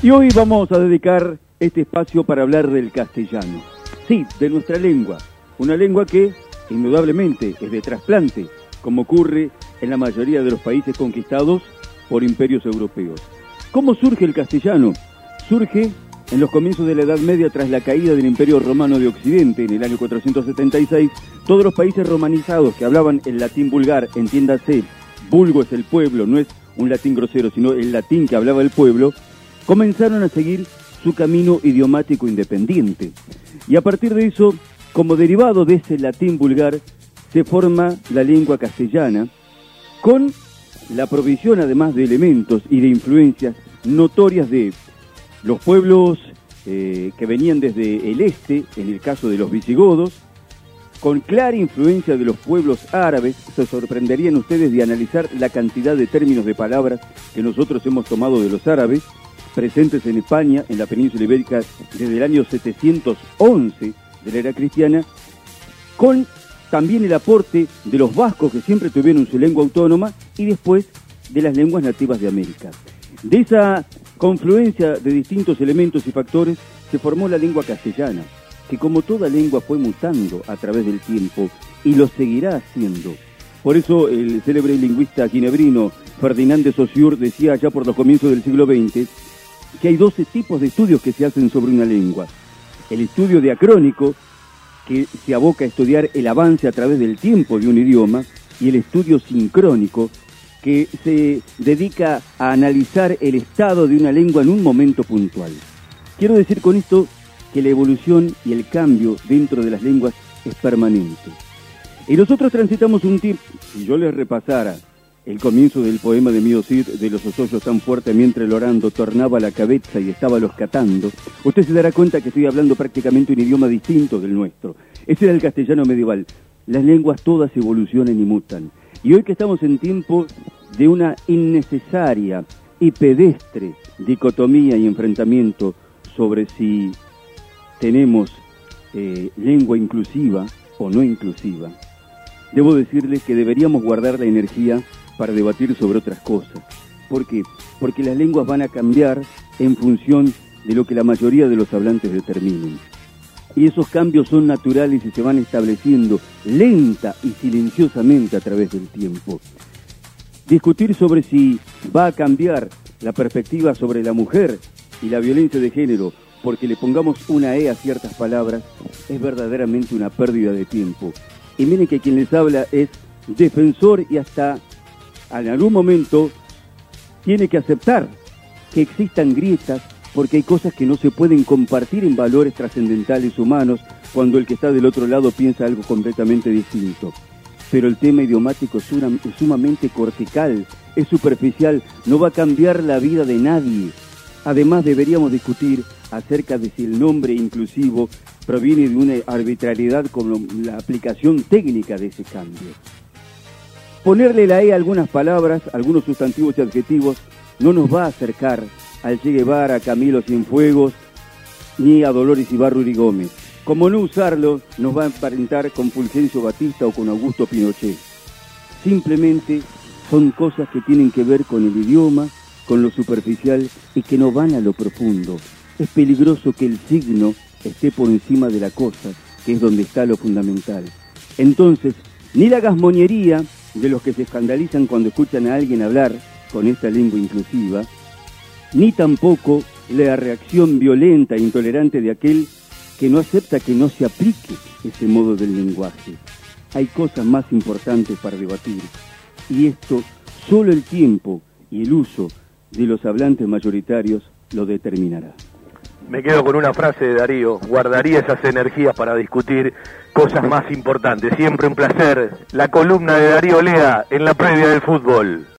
Y hoy vamos a dedicar este espacio para hablar del castellano. Sí, de nuestra lengua. Una lengua que, indudablemente, es de trasplante, como ocurre en la mayoría de los países conquistados por imperios europeos. ¿Cómo surge el castellano? Surge en los comienzos de la Edad Media tras la caída del Imperio Romano de Occidente en el año 476. Todos los países romanizados que hablaban el latín vulgar, entiéndase, vulgo es el pueblo, no es un latín grosero, sino el latín que hablaba el pueblo, comenzaron a seguir su camino idiomático independiente. Y a partir de eso, como derivado de ese latín vulgar, se forma la lengua castellana, con la provisión además de elementos y de influencias notorias de los pueblos eh, que venían desde el este, en el caso de los visigodos, con clara influencia de los pueblos árabes, se sorprenderían ustedes de analizar la cantidad de términos de palabras que nosotros hemos tomado de los árabes, presentes en España, en la península ibérica, desde el año 711 de la era cristiana, con también el aporte de los vascos que siempre tuvieron su lengua autónoma y después de las lenguas nativas de América. De esa confluencia de distintos elementos y factores se formó la lengua castellana, que como toda lengua fue mutando a través del tiempo y lo seguirá haciendo. Por eso el célebre lingüista ginebrino Ferdinand de Saussure decía ya por los comienzos del siglo XX que hay 12 tipos de estudios que se hacen sobre una lengua. El estudio diacrónico, que se aboca a estudiar el avance a través del tiempo de un idioma, y el estudio sincrónico, que se dedica a analizar el estado de una lengua en un momento puntual. Quiero decir con esto que la evolución y el cambio dentro de las lenguas es permanente. Y nosotros transitamos un tiempo, si yo les repasara el comienzo del poema de Mío Cid, de los osollos tan fuerte mientras el orando tornaba la cabeza y estaba los catando, usted se dará cuenta que estoy hablando prácticamente un idioma distinto del nuestro. Ese era el castellano medieval. Las lenguas todas evolucionan y mutan. Y hoy que estamos en tiempo de una innecesaria y pedestre dicotomía y enfrentamiento sobre si tenemos eh, lengua inclusiva o no inclusiva, debo decirles que deberíamos guardar la energía para debatir sobre otras cosas. ¿Por qué? Porque las lenguas van a cambiar en función de lo que la mayoría de los hablantes determinen. Y esos cambios son naturales y se van estableciendo lenta y silenciosamente a través del tiempo. Discutir sobre si va a cambiar la perspectiva sobre la mujer y la violencia de género porque le pongamos una E a ciertas palabras es verdaderamente una pérdida de tiempo. Y miren que quien les habla es defensor y hasta en algún momento tiene que aceptar que existan grietas porque hay cosas que no se pueden compartir en valores trascendentales humanos cuando el que está del otro lado piensa algo completamente distinto. Pero el tema idiomático es, sumamente cortical, es superficial, no va a cambiar la vida de nadie. Además deberíamos discutir acerca de si el nombre inclusivo proviene de una arbitrariedad como la aplicación técnica de ese cambio. Ponerle la E a algunas palabras, algunos sustantivos y adjetivos, no nos va a acercar al Che Guevara, a Camilo Cienfuegos, ni a Dolores Ibarruri Gómez. Como no usarlo, nos va a emparentar con Fulgencio Batista o con Augusto Pinochet. Simplemente son cosas que tienen que ver con el idioma, con lo superficial y que no van a lo profundo. Es peligroso que el signo esté por encima de la cosa, que es donde está lo fundamental. Entonces, ni la gasmoñería, de los que se escandalizan cuando escuchan a alguien hablar con esta lengua inclusiva, ni tampoco la reacción violenta e intolerante de aquel que no acepta que no se aplique ese modo del lenguaje. Hay cosas más importantes para debatir y esto solo el tiempo y el uso de los hablantes mayoritarios lo determinará. Me quedo con una frase de Darío, guardaría esas energías para discutir cosas más importantes. Siempre un placer. La columna de Darío Lea en la previa del fútbol.